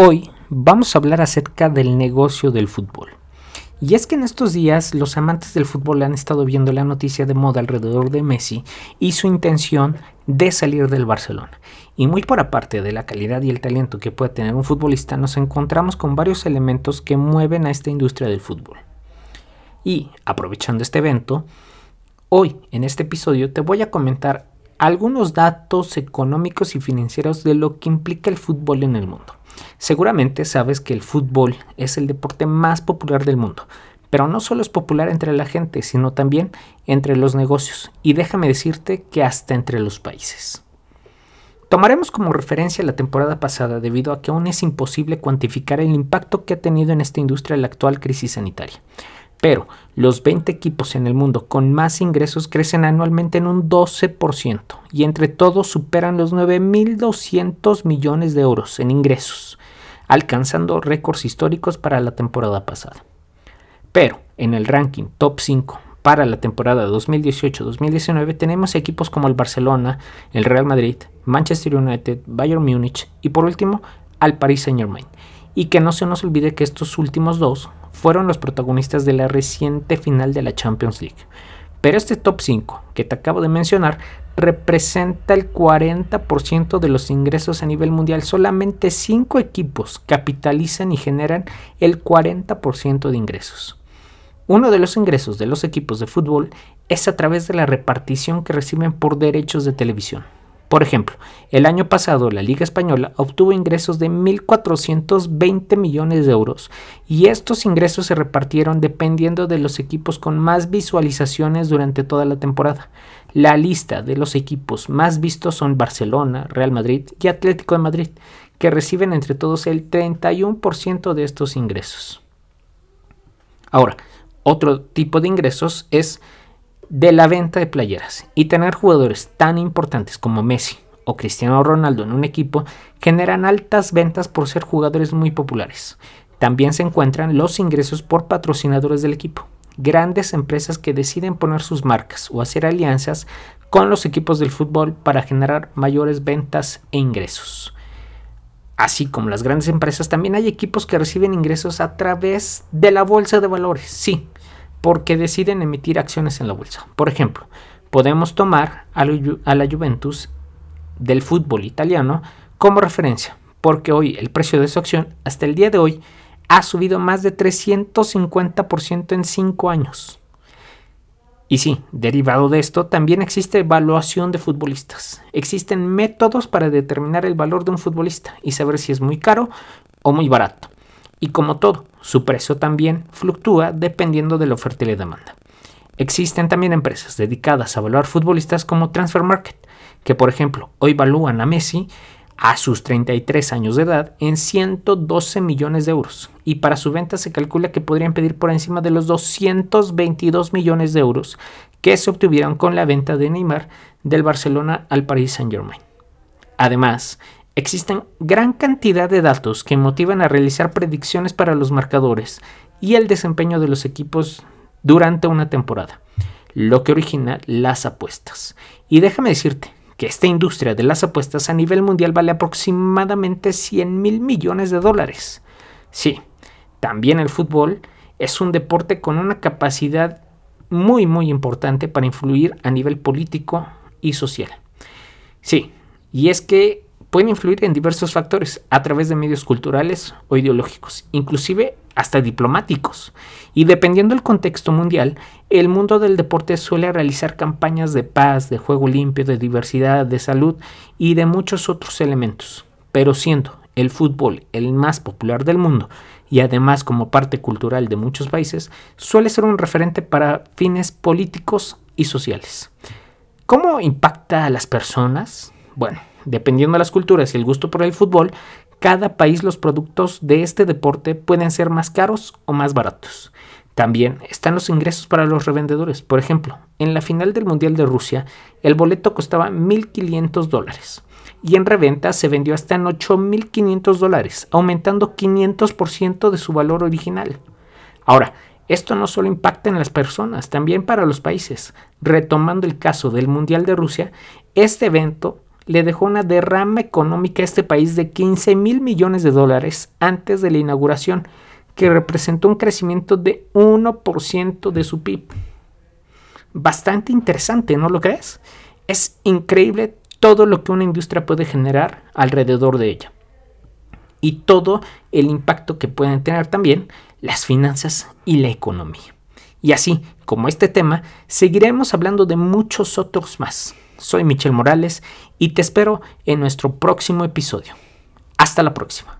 Hoy vamos a hablar acerca del negocio del fútbol. Y es que en estos días los amantes del fútbol han estado viendo la noticia de moda alrededor de Messi y su intención de salir del Barcelona. Y muy por aparte de la calidad y el talento que puede tener un futbolista, nos encontramos con varios elementos que mueven a esta industria del fútbol. Y aprovechando este evento, hoy en este episodio te voy a comentar algunos datos económicos y financieros de lo que implica el fútbol en el mundo. Seguramente sabes que el fútbol es el deporte más popular del mundo, pero no solo es popular entre la gente, sino también entre los negocios, y déjame decirte que hasta entre los países. Tomaremos como referencia la temporada pasada debido a que aún es imposible cuantificar el impacto que ha tenido en esta industria la actual crisis sanitaria. Pero los 20 equipos en el mundo con más ingresos crecen anualmente en un 12% y entre todos superan los 9.200 millones de euros en ingresos alcanzando récords históricos para la temporada pasada. Pero en el ranking top 5 para la temporada 2018-2019 tenemos equipos como el Barcelona, el Real Madrid, Manchester United, Bayern Múnich y por último al Paris Saint-Germain. Y que no se nos olvide que estos últimos dos fueron los protagonistas de la reciente final de la Champions League. Pero este top 5 que te acabo de mencionar representa el 40% de los ingresos a nivel mundial. Solamente 5 equipos capitalizan y generan el 40% de ingresos. Uno de los ingresos de los equipos de fútbol es a través de la repartición que reciben por derechos de televisión. Por ejemplo, el año pasado la Liga Española obtuvo ingresos de 1.420 millones de euros y estos ingresos se repartieron dependiendo de los equipos con más visualizaciones durante toda la temporada. La lista de los equipos más vistos son Barcelona, Real Madrid y Atlético de Madrid, que reciben entre todos el 31% de estos ingresos. Ahora, otro tipo de ingresos es de la venta de playeras y tener jugadores tan importantes como Messi o Cristiano Ronaldo en un equipo generan altas ventas por ser jugadores muy populares. También se encuentran los ingresos por patrocinadores del equipo, grandes empresas que deciden poner sus marcas o hacer alianzas con los equipos del fútbol para generar mayores ventas e ingresos. Así como las grandes empresas, también hay equipos que reciben ingresos a través de la bolsa de valores. Sí, porque deciden emitir acciones en la bolsa. Por ejemplo, podemos tomar a la Juventus del fútbol italiano como referencia, porque hoy el precio de su acción hasta el día de hoy ha subido más de 350% en 5 años. Y sí, derivado de esto, también existe evaluación de futbolistas. Existen métodos para determinar el valor de un futbolista y saber si es muy caro o muy barato. Y como todo, su precio también fluctúa dependiendo de la oferta y la demanda. Existen también empresas dedicadas a evaluar futbolistas como Transfer Market, que por ejemplo hoy evalúan a Messi a sus 33 años de edad en 112 millones de euros y para su venta se calcula que podrían pedir por encima de los 222 millones de euros que se obtuvieron con la venta de Neymar del Barcelona al Paris Saint-Germain. Además, Existen gran cantidad de datos que motivan a realizar predicciones para los marcadores y el desempeño de los equipos durante una temporada, lo que origina las apuestas. Y déjame decirte que esta industria de las apuestas a nivel mundial vale aproximadamente 100 mil millones de dólares. Sí, también el fútbol es un deporte con una capacidad muy muy importante para influir a nivel político y social. Sí, y es que pueden influir en diversos factores a través de medios culturales o ideológicos, inclusive hasta diplomáticos. Y dependiendo del contexto mundial, el mundo del deporte suele realizar campañas de paz, de juego limpio, de diversidad, de salud y de muchos otros elementos. Pero siendo el fútbol el más popular del mundo y además como parte cultural de muchos países, suele ser un referente para fines políticos y sociales. ¿Cómo impacta a las personas? Bueno, dependiendo de las culturas y el gusto por el fútbol, cada país los productos de este deporte pueden ser más caros o más baratos. También están los ingresos para los revendedores. Por ejemplo, en la final del Mundial de Rusia, el boleto costaba 1.500 dólares y en reventa se vendió hasta en 8.500 dólares, aumentando 500% de su valor original. Ahora, esto no solo impacta en las personas, también para los países. Retomando el caso del Mundial de Rusia, este evento le dejó una derrama económica a este país de 15 mil millones de dólares antes de la inauguración, que representó un crecimiento de 1% de su PIB. Bastante interesante, ¿no lo crees? Es increíble todo lo que una industria puede generar alrededor de ella. Y todo el impacto que pueden tener también las finanzas y la economía. Y así como este tema, seguiremos hablando de muchos otros más. Soy Michel Morales y te espero en nuestro próximo episodio. Hasta la próxima.